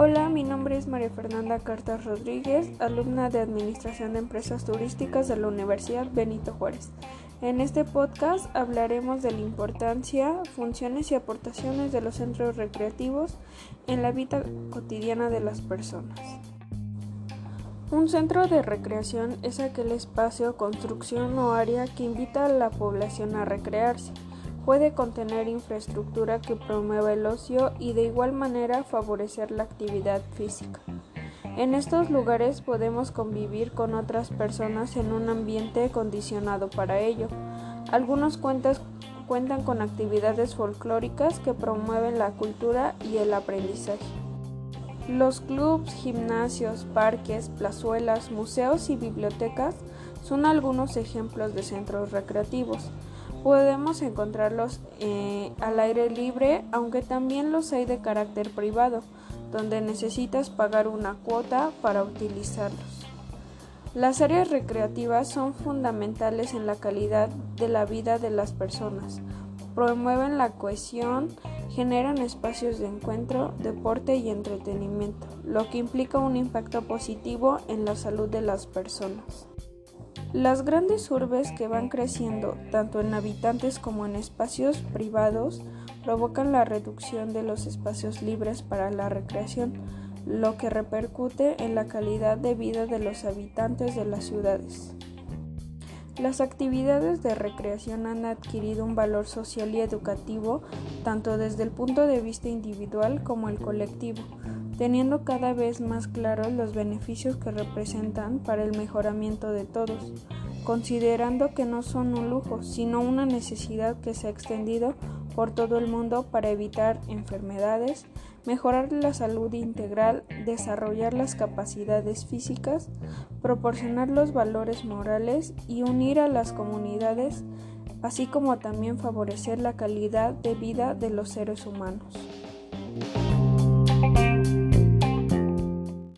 Hola, mi nombre es María Fernanda Cartas Rodríguez, alumna de Administración de Empresas Turísticas de la Universidad Benito Juárez. En este podcast hablaremos de la importancia, funciones y aportaciones de los centros recreativos en la vida cotidiana de las personas. Un centro de recreación es aquel espacio, construcción o área que invita a la población a recrearse Puede contener infraestructura que promueva el ocio y de igual manera favorecer la actividad física. En estos lugares podemos convivir con otras personas en un ambiente condicionado para ello. Algunos cuentan con actividades folclóricas que promueven la cultura y el aprendizaje. Los clubs, gimnasios, parques, plazuelas, museos y bibliotecas son algunos ejemplos de centros recreativos. Podemos encontrarlos eh, al aire libre, aunque también los hay de carácter privado, donde necesitas pagar una cuota para utilizarlos. Las áreas recreativas son fundamentales en la calidad de la vida de las personas, promueven la cohesión, generan espacios de encuentro, deporte y entretenimiento, lo que implica un impacto positivo en la salud de las personas. Las grandes urbes que van creciendo, tanto en habitantes como en espacios privados, provocan la reducción de los espacios libres para la recreación, lo que repercute en la calidad de vida de los habitantes de las ciudades. Las actividades de recreación han adquirido un valor social y educativo tanto desde el punto de vista individual como el colectivo, teniendo cada vez más claros los beneficios que representan para el mejoramiento de todos, considerando que no son un lujo, sino una necesidad que se ha extendido por todo el mundo para evitar enfermedades, mejorar la salud integral, desarrollar las capacidades físicas, proporcionar los valores morales y unir a las comunidades, así como también favorecer la calidad de vida de los seres humanos.